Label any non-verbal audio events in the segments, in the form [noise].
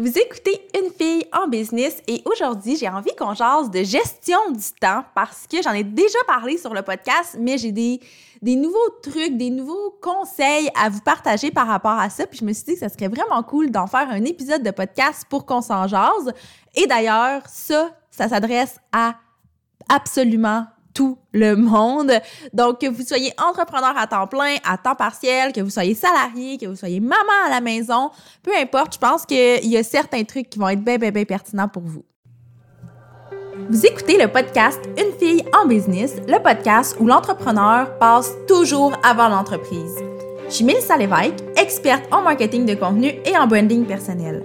Vous écoutez Une fille en business et aujourd'hui, j'ai envie qu'on jase de gestion du temps parce que j'en ai déjà parlé sur le podcast, mais j'ai des, nouveaux trucs, des nouveaux conseils à vous partager par rapport à ça. Puis je me suis dit que ça serait vraiment cool d'en faire un épisode de podcast pour qu'on s'en jase. Et d'ailleurs, ça, ça s'adresse à absolument tout le monde. Donc, que vous soyez entrepreneur à temps plein, à temps partiel, que vous soyez salarié, que vous soyez maman à la maison, peu importe, je pense qu'il y a certains trucs qui vont être bien, bien, bien pertinents pour vous. Vous écoutez le podcast Une fille en business, le podcast où l'entrepreneur passe toujours avant l'entreprise. Je suis Mélissa Lévesque, experte en marketing de contenu et en branding personnel.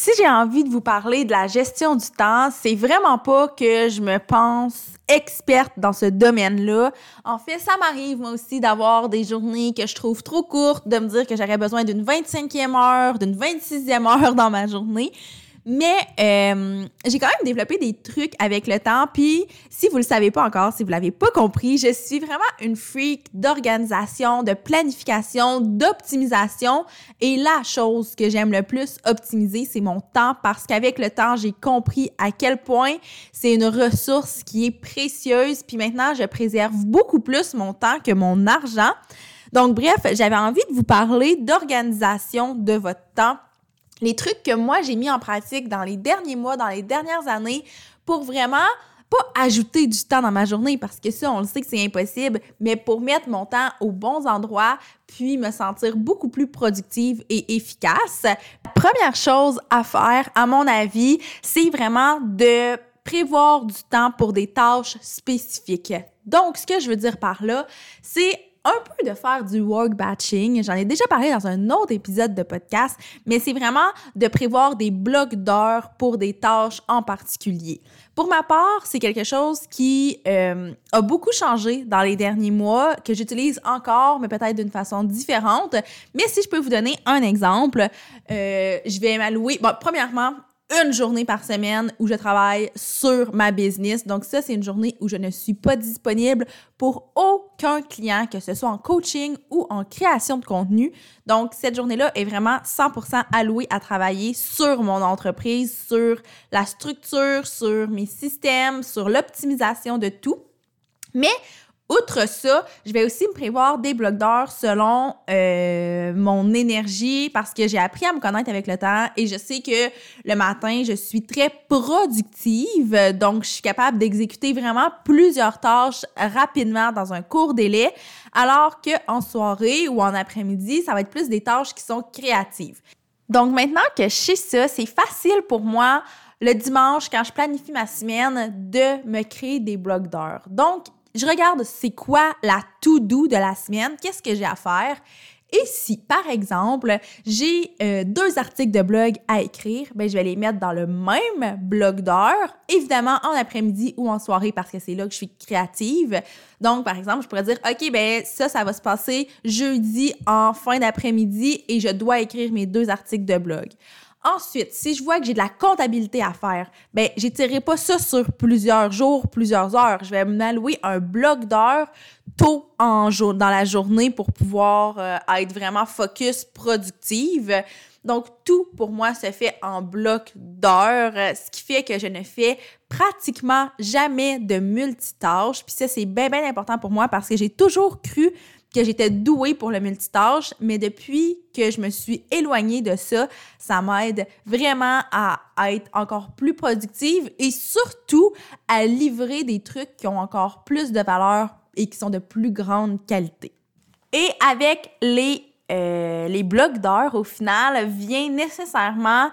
Si j'ai envie de vous parler de la gestion du temps, c'est vraiment pas que je me pense experte dans ce domaine-là. En fait, ça m'arrive moi aussi d'avoir des journées que je trouve trop courtes, de me dire que j'aurais besoin d'une 25e heure, d'une 26e heure dans ma journée. Mais euh, j'ai quand même développé des trucs avec le temps. Puis, si vous le savez pas encore, si vous l'avez pas compris, je suis vraiment une freak d'organisation, de planification, d'optimisation. Et la chose que j'aime le plus optimiser, c'est mon temps parce qu'avec le temps, j'ai compris à quel point c'est une ressource qui est précieuse. Puis maintenant, je préserve beaucoup plus mon temps que mon argent. Donc, bref, j'avais envie de vous parler d'organisation de votre temps les trucs que moi j'ai mis en pratique dans les derniers mois, dans les dernières années pour vraiment pas ajouter du temps dans ma journée parce que ça, on le sait que c'est impossible, mais pour mettre mon temps aux bons endroits puis me sentir beaucoup plus productive et efficace. Première chose à faire, à mon avis, c'est vraiment de prévoir du temps pour des tâches spécifiques. Donc, ce que je veux dire par là, c'est un peu de faire du work batching. J'en ai déjà parlé dans un autre épisode de podcast, mais c'est vraiment de prévoir des blocs d'heures pour des tâches en particulier. Pour ma part, c'est quelque chose qui euh, a beaucoup changé dans les derniers mois, que j'utilise encore, mais peut-être d'une façon différente. Mais si je peux vous donner un exemple, euh, je vais m'allouer. Bon, premièrement, une journée par semaine où je travaille sur ma business. Donc ça, c'est une journée où je ne suis pas disponible pour aucun client, que ce soit en coaching ou en création de contenu. Donc cette journée-là est vraiment 100% allouée à travailler sur mon entreprise, sur la structure, sur mes systèmes, sur l'optimisation de tout. Mais Outre ça, je vais aussi me prévoir des blocs d'heures selon euh, mon énergie parce que j'ai appris à me connaître avec le temps et je sais que le matin, je suis très productive, donc je suis capable d'exécuter vraiment plusieurs tâches rapidement dans un court délai, alors qu'en soirée ou en après-midi, ça va être plus des tâches qui sont créatives. Donc maintenant que je sais ça, c'est facile pour moi le dimanche, quand je planifie ma semaine, de me créer des blocs d'heures. Donc, je regarde c'est quoi la to-do de la semaine, qu'est-ce que j'ai à faire. Et si, par exemple, j'ai euh, deux articles de blog à écrire, ben, je vais les mettre dans le même blog d'heures, évidemment en après-midi ou en soirée parce que c'est là que je suis créative. Donc, par exemple, je pourrais dire, OK, ben ça, ça va se passer jeudi en fin d'après-midi et je dois écrire mes deux articles de blog. Ensuite, si je vois que j'ai de la comptabilité à faire, ben j'étirerai pas ça sur plusieurs jours, plusieurs heures. Je vais m'allouer un bloc d'heures tôt en jour, dans la journée pour pouvoir euh, être vraiment focus productive. Donc, tout pour moi se fait en bloc d'heures, ce qui fait que je ne fais pratiquement jamais de multitâches. Puis ça, c'est bien, bien important pour moi parce que j'ai toujours cru que j'étais douée pour le multitâche, mais depuis que je me suis éloignée de ça, ça m'aide vraiment à, être encore plus productive et surtout à livrer des trucs qui ont encore plus de valeur et qui sont de plus grande qualité. Et avec les, euh, les blocs d'heures, au final, vient nécessairement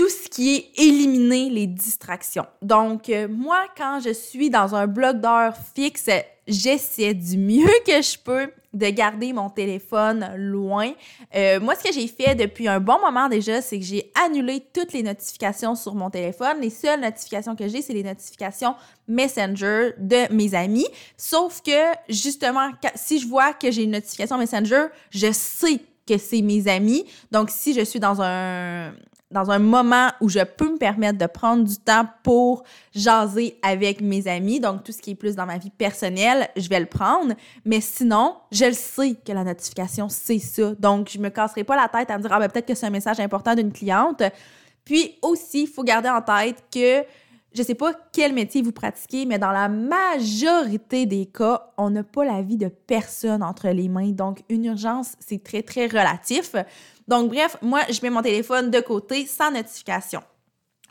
tout ce qui est éliminer les distractions. Donc, euh, moi, quand je suis dans un bloc d'heures fixe, j'essaie du mieux que je peux de garder mon téléphone loin. Euh, moi, ce que j'ai fait depuis un bon moment déjà, c'est que j'ai annulé toutes les notifications sur mon téléphone. Les seules notifications que j'ai, c'est les notifications Messenger de mes amis. Sauf que, justement, si je vois que j'ai une notification Messenger, je sais que c'est mes amis. Donc, si je suis dans un, dans un moment où je peux me permettre de prendre du temps pour jaser avec mes amis, donc tout ce qui est plus dans ma vie personnelle, je vais le prendre. Mais sinon, je le sais que la notification, c'est ça. Donc, je me casserai pas la tête à me dire, ah ben peut-être que c'est un message important d'une cliente. Puis aussi, il faut garder en tête que je sais pas quel métier vous pratiquez, mais dans la majorité des cas, on n'a pas la vie de personne entre les mains. Donc, une urgence, c'est très, très relatif. Donc, bref, moi, je mets mon téléphone de côté sans notification.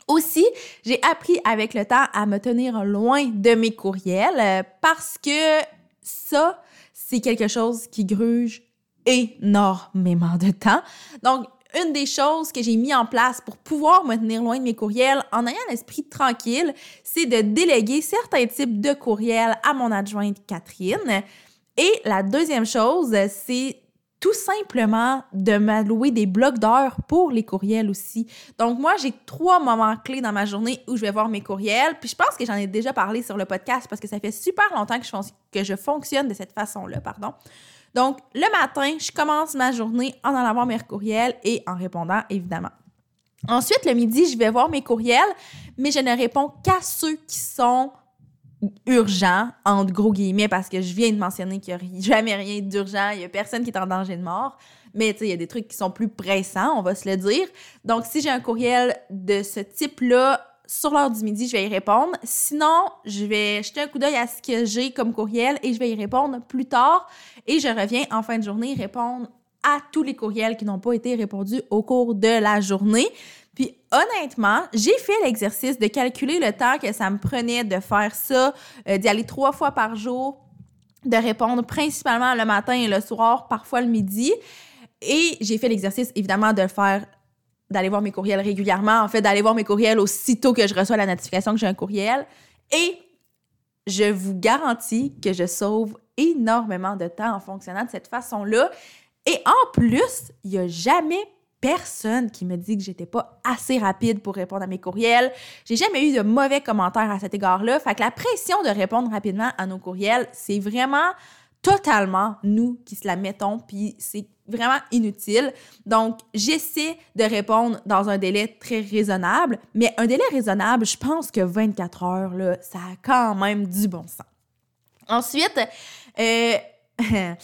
Aussi, j'ai appris avec le temps à me tenir loin de mes courriels euh, parce que ça, c'est quelque chose qui gruge énormément de temps. Donc, une des choses que j'ai mis en place pour pouvoir me tenir loin de mes courriels en ayant l'esprit tranquille, c'est de déléguer certains types de courriels à mon adjointe Catherine. Et la deuxième chose, c'est tout simplement de m'allouer des blocs d'heures pour les courriels aussi. Donc moi, j'ai trois moments clés dans ma journée où je vais voir mes courriels. Puis je pense que j'en ai déjà parlé sur le podcast parce que ça fait super longtemps que je, que je fonctionne de cette façon-là, pardon. Donc, le matin, je commence ma journée en allant voir mes courriels et en répondant, évidemment. Ensuite, le midi, je vais voir mes courriels, mais je ne réponds qu'à ceux qui sont urgents, entre gros guillemets, parce que je viens de mentionner qu'il n'y a [laughs] jamais rien d'urgent, il n'y a personne qui est en danger de mort. Mais il y a des trucs qui sont plus pressants, on va se le dire. Donc, si j'ai un courriel de ce type-là, sur l'heure du midi, je vais y répondre. Sinon, je vais jeter un coup d'œil à ce que j'ai comme courriel et je vais y répondre plus tard. Et je reviens en fin de journée répondre à tous les courriels qui n'ont pas été répondus au cours de la journée. Puis honnêtement, j'ai fait l'exercice de calculer le temps que ça me prenait de faire ça, euh, d'y aller trois fois par jour, de répondre principalement le matin et le soir, parfois le midi. Et j'ai fait l'exercice, évidemment, de faire d'aller voir mes courriels régulièrement, en fait, d'aller voir mes courriels aussitôt que je reçois la notification que j'ai un courriel. Et je vous garantis que je sauve énormément de temps en fonctionnant de cette façon-là. Et en plus, il n'y a jamais personne qui me dit que j'étais pas assez rapide pour répondre à mes courriels. J'ai jamais eu de mauvais commentaires à cet égard-là. Fait que la pression de répondre rapidement à nos courriels, c'est vraiment totalement nous qui se la mettons, puis c'est vraiment inutile. Donc, j'essaie de répondre dans un délai très raisonnable, mais un délai raisonnable, je pense que 24 heures, là, ça a quand même du bon sens. Ensuite, euh, [laughs]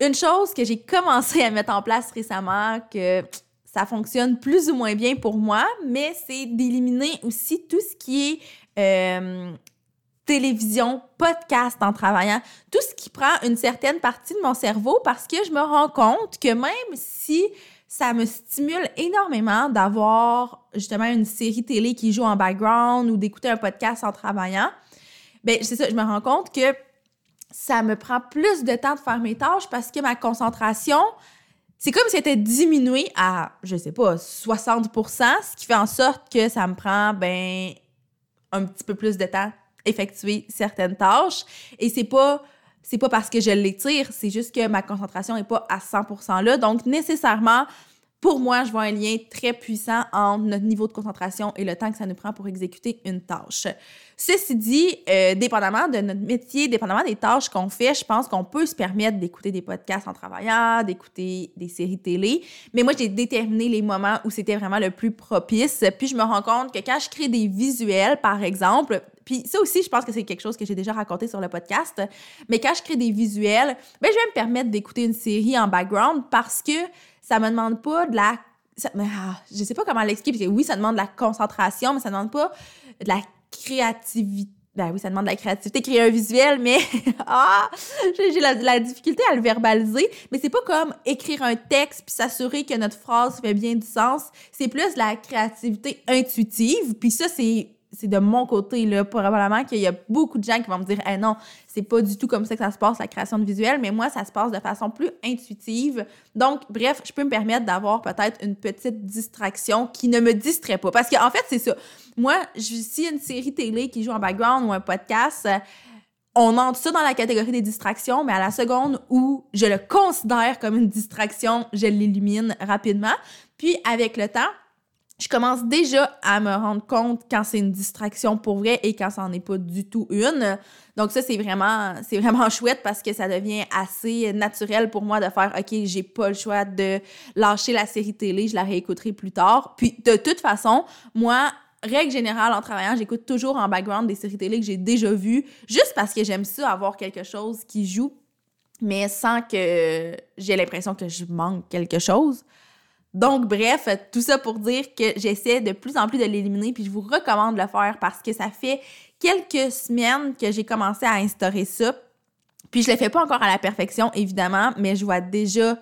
une chose que j'ai commencé à mettre en place récemment, que ça fonctionne plus ou moins bien pour moi, mais c'est d'éliminer aussi tout ce qui est euh, télévision, podcast en travaillant, tout ce qui prend une certaine partie de mon cerveau parce que je me rends compte que même si ça me stimule énormément d'avoir justement une série télé qui joue en background ou d'écouter un podcast en travaillant, ben c'est ça, je me rends compte que ça me prend plus de temps de faire mes tâches parce que ma concentration, c'est comme si elle était diminuée à, je sais pas, 60% ce qui fait en sorte que ça me prend, ben, un petit peu plus de temps effectuer certaines tâches. Et c'est pas c'est pas parce que je l'étire, c'est juste que ma concentration n'est pas à 100% là. Donc, nécessairement, pour moi, je vois un lien très puissant entre notre niveau de concentration et le temps que ça nous prend pour exécuter une tâche. Ceci dit, euh, dépendamment de notre métier, dépendamment des tâches qu'on fait, je pense qu'on peut se permettre d'écouter des podcasts en travaillant, d'écouter des séries télé. Mais moi, j'ai déterminé les moments où c'était vraiment le plus propice. Puis je me rends compte que quand je crée des visuels, par exemple, puis ça aussi, je pense que c'est quelque chose que j'ai déjà raconté sur le podcast. Mais quand je crée des visuels, ben, je vais me permettre d'écouter une série en background parce que ça me demande pas de la ça, mais, ah, je sais pas comment l'expliquer, oui, ça demande de la concentration, mais ça demande pas de la créativité. Ben oui, ça demande de la créativité, créer un visuel, mais [laughs] ah, j'ai la, la, difficulté à le verbaliser. Mais c'est pas comme écrire un texte puis s'assurer que notre phrase fait bien du sens. C'est plus la créativité intuitive. Puis ça, c'est c'est de mon côté, là. Probablement qu'il y a beaucoup de gens qui vont me dire, eh non, c'est pas du tout comme ça que ça se passe, la création de visuels, mais moi, ça se passe de façon plus intuitive. Donc, bref, je peux me permettre d'avoir peut-être une petite distraction qui ne me distrait pas. Parce qu'en fait, c'est ça. Moi, si une série télé qui joue en background ou un podcast, on entre ça dans la catégorie des distractions, mais à la seconde où je le considère comme une distraction, je l'élimine rapidement. Puis, avec le temps, je commence déjà à me rendre compte quand c'est une distraction pour vrai et quand n'en est pas du tout une. Donc ça c'est vraiment [laughs] c'est vraiment chouette parce que ça devient assez naturel pour moi de faire OK, j'ai pas le choix de lâcher la série télé, je la réécouterai plus tard. Puis de toute façon, moi règle générale en travaillant, j'écoute toujours en background des séries télé que j'ai déjà vues juste parce que j'aime ça avoir quelque chose qui joue mais sans que j'ai l'impression que je manque quelque chose. Donc, bref, tout ça pour dire que j'essaie de plus en plus de l'éliminer, puis je vous recommande de le faire parce que ça fait quelques semaines que j'ai commencé à instaurer ça. Puis je le fais pas encore à la perfection, évidemment, mais je vois déjà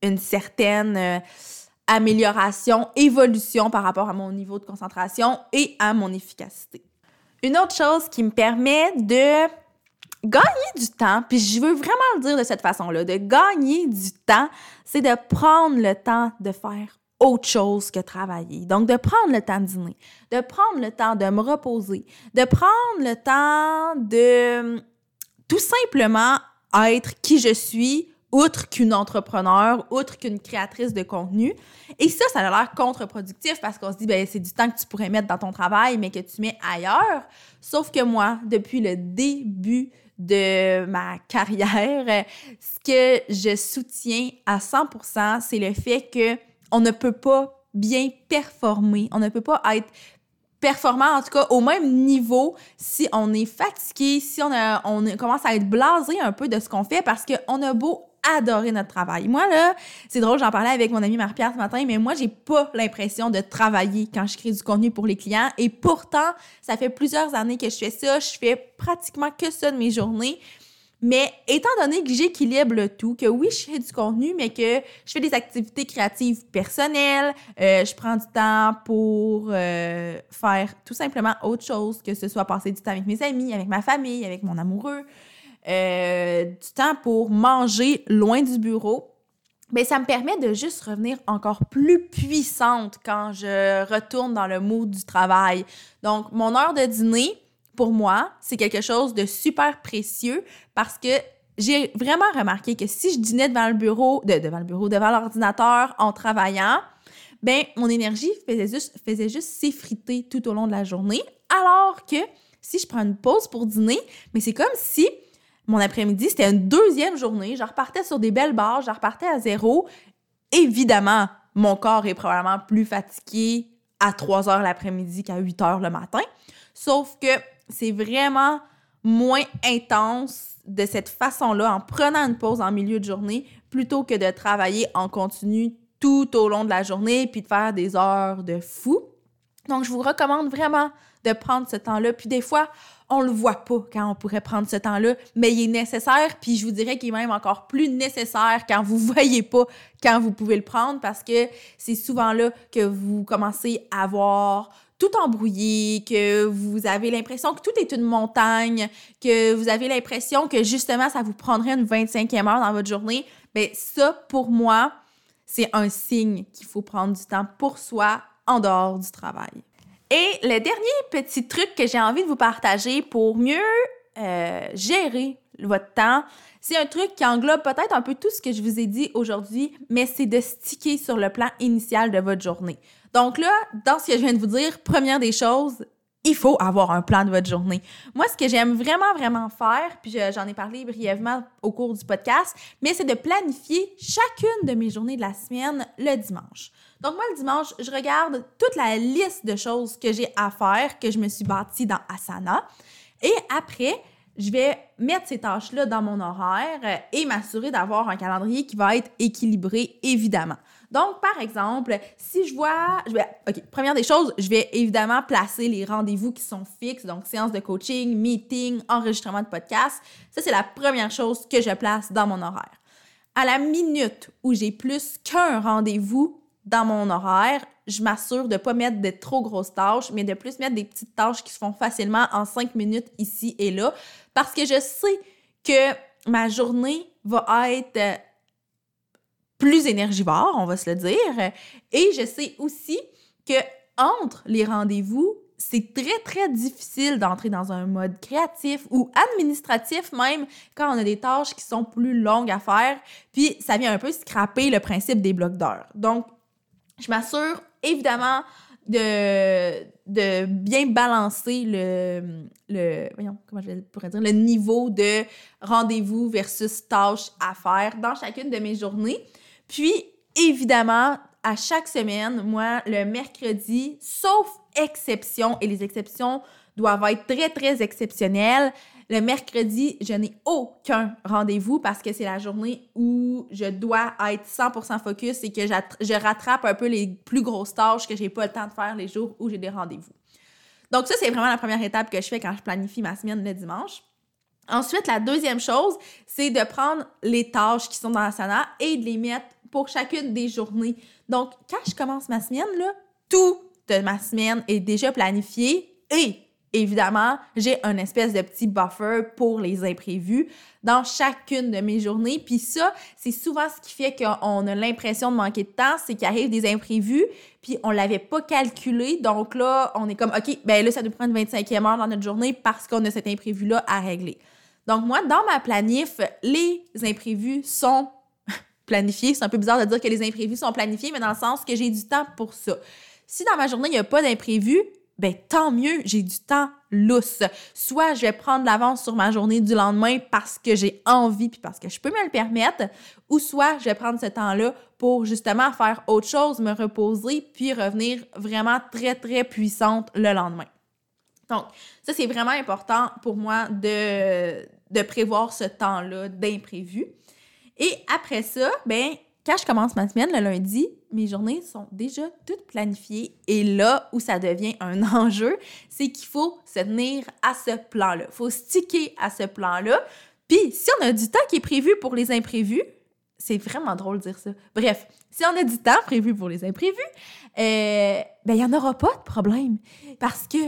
une certaine euh, amélioration, évolution par rapport à mon niveau de concentration et à mon efficacité. Une autre chose qui me permet de gagner du temps, puis je veux vraiment le dire de cette façon-là, de gagner du temps, c'est de prendre le temps de faire autre chose que travailler. Donc, de prendre le temps de dîner, de prendre le temps de me reposer, de prendre le temps de tout simplement être qui je suis, outre qu'une entrepreneur, outre qu'une créatrice de contenu. Et ça, ça a l'air contre-productif parce qu'on se dit, ben, c'est du temps que tu pourrais mettre dans ton travail, mais que tu mets ailleurs. Sauf que moi, depuis le début de ma carrière, ce que je soutiens à 100%, c'est le fait que on ne peut pas bien performer, on ne peut pas être performant, en tout cas au même niveau, si on est fatigué, si on, on commence à être blasé un peu de ce qu'on fait parce qu'on a beau adorer notre travail. Moi, là, c'est drôle, j'en parlais avec mon ami Marie-Pierre ce matin, mais moi, j'ai pas l'impression de travailler quand je crée du contenu pour les clients. Et pourtant, ça fait plusieurs années que je fais ça. Je fais pratiquement que ça de mes journées. Mais étant donné que j'équilibre tout, que oui, je fais du contenu, mais que je fais des activités créatives personnelles, euh, je prends du temps pour euh, faire tout simplement autre chose, que ce soit passer du temps avec mes amis, avec ma famille, avec mon amoureux, euh, du temps pour manger loin du bureau, mais ça me permet de juste revenir encore plus puissante quand je retourne dans le mood du travail. Donc, mon heure de dîner, pour moi, c'est quelque chose de super précieux parce que j'ai vraiment remarqué que si je dînais devant le bureau, devant le bureau, devant l'ordinateur en travaillant, ben mon énergie faisait juste, faisait juste s'effriter tout au long de la journée. Alors que si je prends une pause pour dîner, mais c'est comme si mon après-midi, c'était une deuxième journée. Je repartais sur des belles barres, je repartais à zéro. Évidemment, mon corps est probablement plus fatigué à 3 heures l'après-midi qu'à 8 heures le matin. Sauf que c'est vraiment moins intense de cette façon-là, en prenant une pause en milieu de journée, plutôt que de travailler en continu tout au long de la journée puis de faire des heures de fou. Donc, je vous recommande vraiment de prendre ce temps-là. Puis des fois, on le voit pas quand on pourrait prendre ce temps-là, mais il est nécessaire, puis je vous dirais qu'il est même encore plus nécessaire quand vous [laughs] voyez pas quand vous pouvez le prendre, parce que c'est souvent là que vous commencez à voir tout embrouillé, que vous avez l'impression que tout est une montagne, que vous avez l'impression que justement ça vous prendrait une 25e heure dans votre journée, mais ça, pour moi, c'est un signe qu'il faut prendre du temps pour soi en dehors du travail. Et le dernier petit truc que j'ai envie de vous partager pour mieux euh, gérer votre temps, c'est un truc qui englobe peut-être un peu tout ce que je vous ai dit aujourd'hui, mais c'est de sticker sur le plan initial de votre journée. Donc là, dans ce que je viens de vous dire, première des choses, il faut avoir un plan de votre journée. Moi, ce que j'aime vraiment, vraiment faire, puis j'en ai parlé brièvement au cours du podcast, mais c'est de planifier chacune de mes journées de la semaine le dimanche. Donc moi, le dimanche, je regarde toute la liste de choses que j'ai à faire, que je me suis bâtie dans Asana. Et après, je vais mettre ces tâches-là dans mon horaire et m'assurer d'avoir un calendrier qui va être équilibré, évidemment. Donc, par exemple, si je vois, je vais, OK, première des choses, je vais évidemment placer les rendez-vous qui sont fixes, donc séance de coaching, meeting, enregistrement de podcast. Ça, c'est la première chose que je place dans mon horaire. À la minute où j'ai plus qu'un rendez-vous dans mon horaire, je m'assure de pas mettre de trop grosses tâches, mais de plus mettre des petites tâches qui se font facilement en cinq minutes ici et là, parce que je sais que ma journée va être euh, plus énergivore, on va se le dire, et je sais aussi que entre les rendez-vous, c'est très, très difficile d'entrer dans un mode créatif ou administratif même quand on a des tâches qui sont plus longues à faire. Puis ça vient un peu scraper le principe des blocs d'heures. Donc, je m'assure évidemment de, bien balancer le, le, voyons, comment je pourrais dire, le niveau de rendez-vous versus tâches à faire dans chacune de mes journées. Puis, évidemment, à chaque semaine, moi, le mercredi, sauf exception, et les exceptions doivent être très, très exceptionnelles, le mercredi, je n'ai aucun rendez-vous parce que c'est la journée où je dois être 100% focus et que je rattrape un peu les plus grosses tâches que j'ai pas le temps de faire les jours où j'ai des rendez-vous. Donc ça, c'est vraiment la première étape que je fais quand je planifie ma semaine le dimanche. Ensuite, la deuxième chose, c'est de prendre les tâches qui sont dans la sana et de les mettre pour chacune des journées. Donc, quand je commence ma semaine, là, tout de ma semaine est déjà planifié et évidemment, j'ai un espèce de petit buffer pour les imprévus dans chacune de mes journées. Puis ça, c'est souvent ce qui fait qu'on a l'impression de manquer de temps, c'est qu'il arrive des imprévus, puis on l'avait pas calculé. Donc là, on est comme, OK, ben là, ça nous prend une 25e heure dans notre journée parce qu'on a cet imprévu-là à régler. Donc moi, dans ma planif, les imprévus sont planifiés. C'est un peu bizarre de dire que les imprévus sont planifiés, mais dans le sens que j'ai du temps pour ça. Si dans ma journée, il n'y a pas d'imprévu, ben tant mieux, j'ai du temps lousse. Soit je vais prendre l'avance sur ma journée du lendemain parce que j'ai envie puis parce que je peux me le permettre, ou soit je vais prendre ce temps-là pour justement faire autre chose, me reposer puis revenir vraiment très très puissante le lendemain. Donc, ça c'est vraiment important pour moi de de prévoir ce temps-là d'imprévu. Et après ça, ben quand je commence ma semaine le lundi, mes journées sont déjà toutes planifiées. Et là où ça devient un [laughs] enjeu, c'est qu'il faut se tenir à ce plan-là. Il faut sticker à ce plan-là. Puis si on a du temps qui est prévu pour les imprévus, c'est vraiment drôle de dire ça. Bref, si on a du temps prévu pour les imprévus, euh, ben il n'y en aura pas de problème. Parce que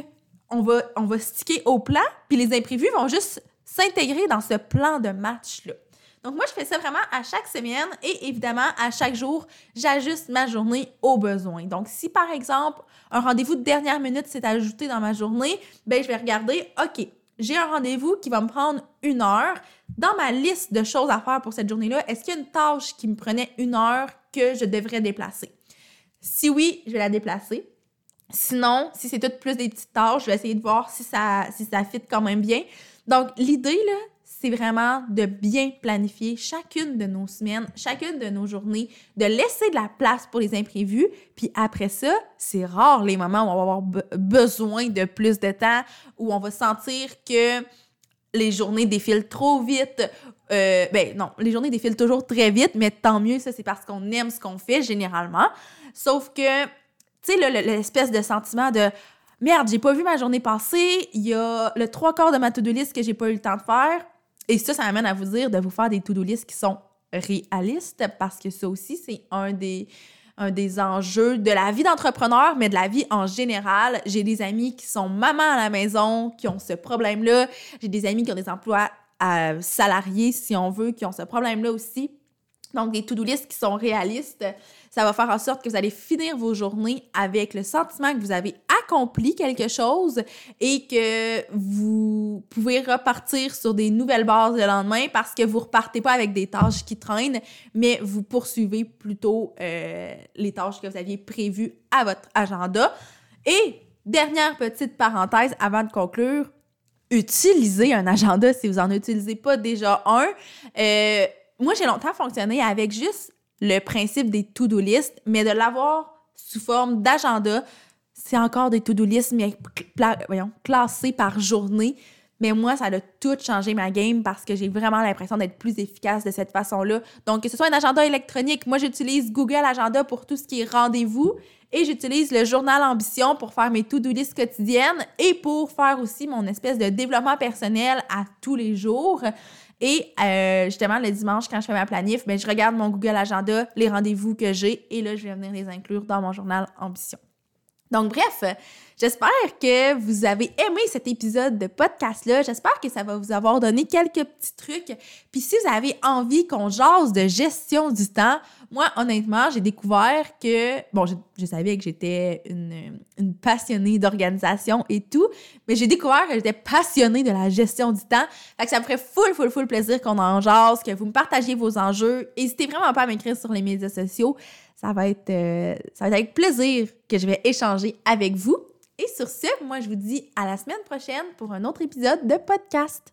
on va, on va sticker au plan, puis les imprévus vont juste s'intégrer dans ce plan de match-là. Donc moi, je fais ça vraiment à chaque semaine et évidemment, à chaque jour, j'ajuste ma journée aux besoins. Donc si par exemple, un rendez-vous de dernière minute s'est ajouté dans ma journée, ben je vais regarder, OK, j'ai un rendez-vous qui va me prendre une heure. Dans ma liste de choses à faire pour cette journée-là, est-ce qu'il y a une tâche qui me prenait une heure que je devrais déplacer? Si oui, je vais la déplacer. Sinon, si c'est tout plus des petites tâches, je vais essayer de voir si ça, si ça fit quand même bien. Donc, l'idée, là, c'est vraiment de bien planifier chacune de nos semaines, chacune de nos journées, de laisser de la place pour les imprévus. Puis après ça, c'est rare les moments où on va avoir besoin de plus de temps, où on va sentir que les journées défilent trop vite. Euh, ben non, les journées défilent toujours très vite, mais tant mieux, ça c'est parce qu'on aime ce qu'on fait généralement. Sauf que, tu sais, l'espèce de sentiment de merde, j'ai pas vu ma journée passer, il y a le trois quarts de ma to-do list que j'ai pas eu le temps de faire. Et ça, ça m'amène à vous dire de vous faire des to-do list qui sont réalistes parce que ça aussi, c'est un des, un des enjeux de la vie d'entrepreneur, mais de la vie en général. J'ai des amis qui sont mamans à la maison, qui ont ce problème-là. J'ai des amis qui ont des emplois euh, salariés, si on veut, qui ont ce problème-là aussi. Donc, des to-do list qui sont réalistes, ça va faire en sorte que vous allez finir vos journées avec le sentiment que vous avez accompli quelque chose et que vous pouvez repartir sur des nouvelles bases le lendemain parce que vous repartez pas avec des tâches qui traînent, mais vous poursuivez plutôt euh, les tâches que vous aviez prévues à votre agenda. Et dernière petite parenthèse avant de conclure, utilisez un agenda si vous n'en utilisez pas déjà un. Euh, moi, j'ai longtemps fonctionné avec juste le principe des to-do list, mais de l'avoir sous forme d'agenda, c'est encore des to-do list, mais classés par journée. Mais moi, ça a tout changé ma game parce que j'ai vraiment l'impression d'être plus efficace de cette façon-là. Donc, que ce soit un agenda électronique, moi, j'utilise Google Agenda pour tout ce qui est rendez-vous et j'utilise le journal Ambition pour faire mes to-do list quotidiennes et pour faire aussi mon espèce de développement personnel à tous les jours. Et euh, justement, le dimanche, quand je fais ma planif, ben, je regarde mon Google Agenda, les rendez-vous que j'ai, et là, je vais venir les inclure dans mon journal Ambition. Donc, bref, j'espère que vous avez aimé cet épisode de podcast-là. J'espère que ça va vous avoir donné quelques petits trucs. Puis, si vous avez envie qu'on jase de gestion du temps, moi, honnêtement, j'ai découvert que, bon, je, savais que j'étais une, passionnée d'organisation et tout, mais j'ai découvert que j'étais passionnée de la gestion du temps. Fait ça me ferait full, full, full plaisir qu'on en jase, que vous me partagiez vos enjeux. N'hésitez vraiment pas à m'écrire sur les médias sociaux. Ça va, être, euh, ça va être avec plaisir que je vais échanger avec vous. Et sur ce, moi, je vous dis à la semaine prochaine pour un autre épisode de podcast.